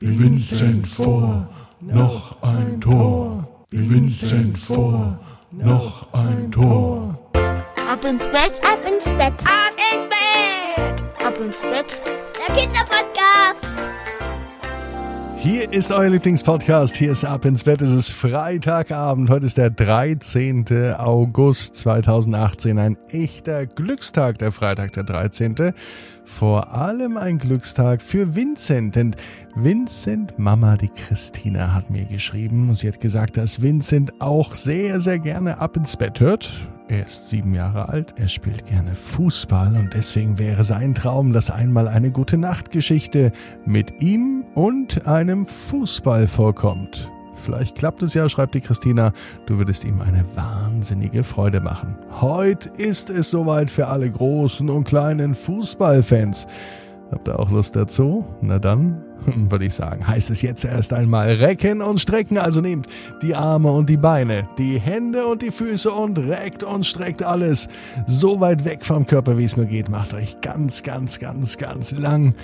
Vincent vor, noch ein Tor. Vincent vor, noch ein Tor. Ab ins Bett, Ab ins Bett. Ab ins Bett. ab ins Bett. Der Kinderpodcast. Hier ist euer Lieblingspodcast. Hier ist Ab ins Bett. Es ist Freitagabend. Heute ist der 13. August 2018. Ein echter Glückstag, der Freitag, der 13. Vor allem ein Glückstag für Vincent. Denn Vincent, Mama, die Christina, hat mir geschrieben und sie hat gesagt, dass Vincent auch sehr, sehr gerne Ab ins Bett hört. Er ist sieben Jahre alt, er spielt gerne Fußball und deswegen wäre sein Traum, dass einmal eine gute Nachtgeschichte mit ihm und einem Fußball vorkommt. Vielleicht klappt es ja, schreibt die Christina. Du würdest ihm eine wahnsinnige Freude machen. Heute ist es soweit für alle großen und kleinen Fußballfans. Habt ihr auch Lust dazu? Na dann, würde ich sagen, heißt es jetzt erst einmal recken und strecken. Also nehmt die Arme und die Beine, die Hände und die Füße und reckt und streckt alles so weit weg vom Körper, wie es nur geht. Macht euch ganz, ganz, ganz, ganz lang.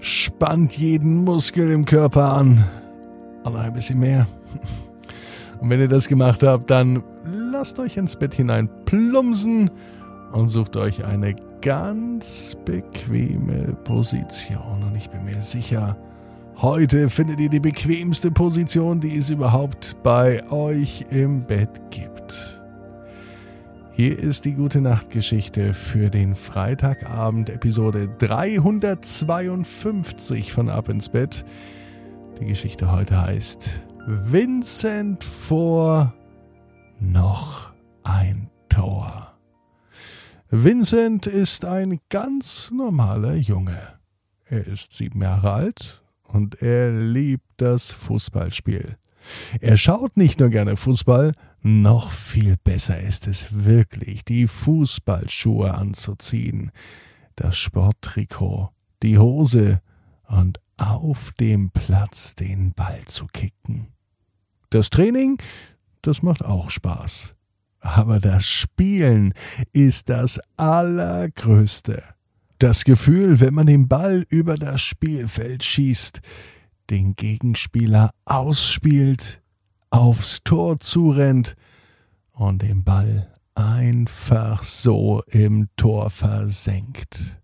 Spannt jeden Muskel im Körper an. Und noch ein bisschen mehr. Und wenn ihr das gemacht habt, dann lasst euch ins Bett hinein plumpsen und sucht euch eine ganz bequeme Position. Und ich bin mir sicher, heute findet ihr die bequemste Position, die es überhaupt bei euch im Bett gibt. Hier ist die gute Nachtgeschichte für den Freitagabend, Episode 352 von Ab ins Bett. Die Geschichte heute heißt Vincent vor noch. Vincent ist ein ganz normaler Junge. Er ist sieben Jahre alt und er liebt das Fußballspiel. Er schaut nicht nur gerne Fußball, noch viel besser ist es wirklich, die Fußballschuhe anzuziehen, das Sporttrikot, die Hose und auf dem Platz den Ball zu kicken. Das Training, das macht auch Spaß. Aber das Spielen ist das Allergrößte. Das Gefühl, wenn man den Ball über das Spielfeld schießt, den Gegenspieler ausspielt, aufs Tor zurennt und den Ball einfach so im Tor versenkt.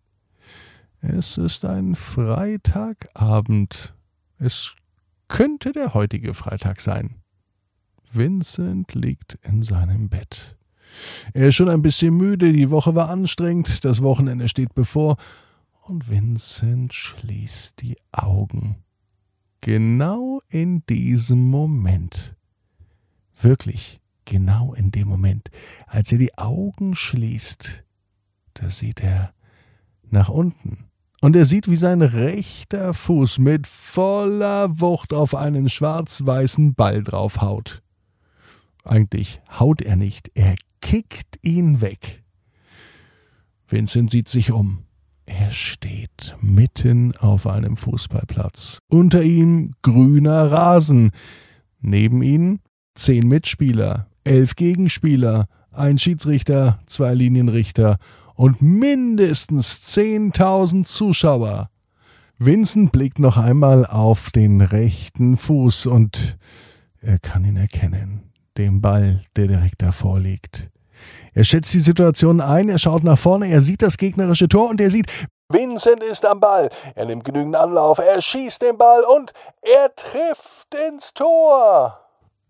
Es ist ein Freitagabend. Es könnte der heutige Freitag sein. Vincent liegt in seinem Bett. Er ist schon ein bisschen müde, die Woche war anstrengend, das Wochenende steht bevor, und Vincent schließt die Augen. Genau in diesem Moment. Wirklich, genau in dem Moment, als er die Augen schließt, da sieht er nach unten. Und er sieht, wie sein rechter Fuß mit voller Wucht auf einen schwarz-weißen Ball draufhaut. Eigentlich haut er nicht, er kickt ihn weg. Vincent sieht sich um. Er steht mitten auf einem Fußballplatz. Unter ihm grüner Rasen. Neben ihm zehn Mitspieler, elf Gegenspieler, ein Schiedsrichter, zwei Linienrichter und mindestens 10.000 Zuschauer. Vincent blickt noch einmal auf den rechten Fuß und er kann ihn erkennen, den Ball, der direkt davor liegt. Er schätzt die Situation ein, er schaut nach vorne, er sieht das gegnerische Tor und er sieht, Vincent ist am Ball. Er nimmt genügend Anlauf, er schießt den Ball und er trifft ins Tor.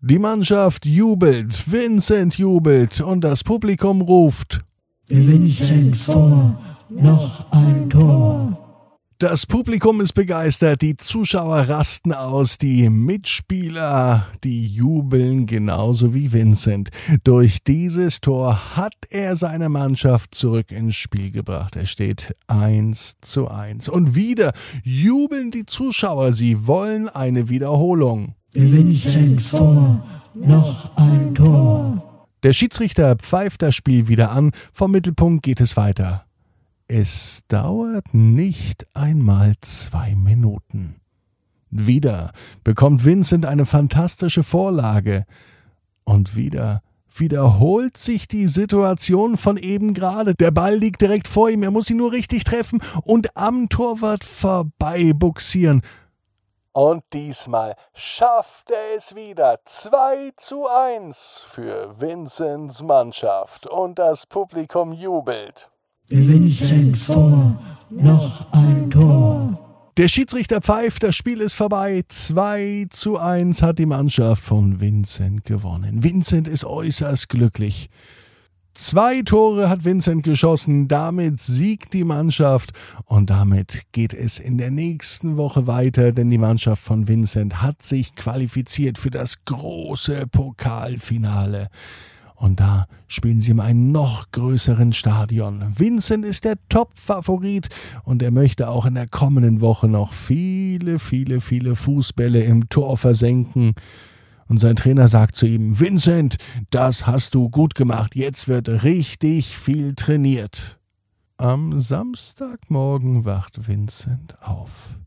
Die Mannschaft jubelt, Vincent jubelt und das Publikum ruft. Vincent vor, noch ein Tor. Das Publikum ist begeistert, die Zuschauer rasten aus, die Mitspieler, die jubeln genauso wie Vincent. Durch dieses Tor hat er seine Mannschaft zurück ins Spiel gebracht. Er steht eins zu eins. Und wieder jubeln die Zuschauer, sie wollen eine Wiederholung. Vincent vor, noch ein Tor. Der Schiedsrichter pfeift das Spiel wieder an, vom Mittelpunkt geht es weiter. Es dauert nicht einmal zwei Minuten. Wieder bekommt Vincent eine fantastische Vorlage. Und wieder wiederholt sich die Situation von eben gerade. Der Ball liegt direkt vor ihm, er muss ihn nur richtig treffen und am Torwart vorbei buxieren. Und diesmal schafft er es wieder. 2 zu 1 für Vincents Mannschaft. Und das Publikum jubelt. Vincent vor, noch ein Tor. Der Schiedsrichter pfeift, das Spiel ist vorbei. 2 zu 1 hat die Mannschaft von Vincent gewonnen. Vincent ist äußerst glücklich. Zwei Tore hat Vincent geschossen, damit siegt die Mannschaft und damit geht es in der nächsten Woche weiter, denn die Mannschaft von Vincent hat sich qualifiziert für das große Pokalfinale. Und da spielen sie in einem noch größeren Stadion. Vincent ist der Top-Favorit und er möchte auch in der kommenden Woche noch viele, viele, viele Fußbälle im Tor versenken. Und sein Trainer sagt zu ihm, Vincent, das hast du gut gemacht, jetzt wird richtig viel trainiert. Am Samstagmorgen wacht Vincent auf.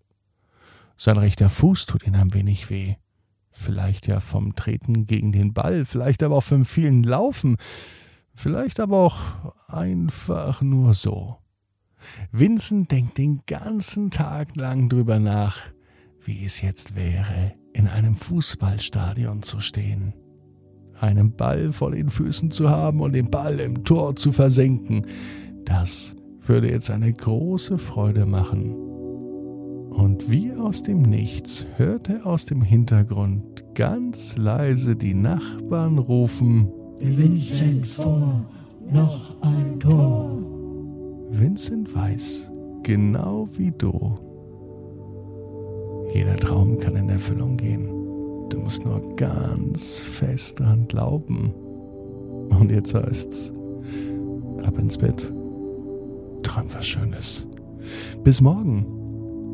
Sein rechter Fuß tut ihn ein wenig weh. Vielleicht ja vom Treten gegen den Ball, vielleicht aber auch vom vielen Laufen, vielleicht aber auch einfach nur so. Vincent denkt den ganzen Tag lang drüber nach, wie es jetzt wäre, in einem Fußballstadion zu stehen, einen Ball vor den Füßen zu haben und den Ball im Tor zu versenken, das würde jetzt eine große Freude machen. Und wie aus dem Nichts hörte aus dem Hintergrund ganz leise die Nachbarn rufen Vincent vor, noch ein Tor. Vincent weiß, genau wie du, jeder Traum kann in Erfüllung gehen. Du musst nur ganz fest dran glauben. Und jetzt heißt's, ab ins Bett. Träum was Schönes. Bis morgen,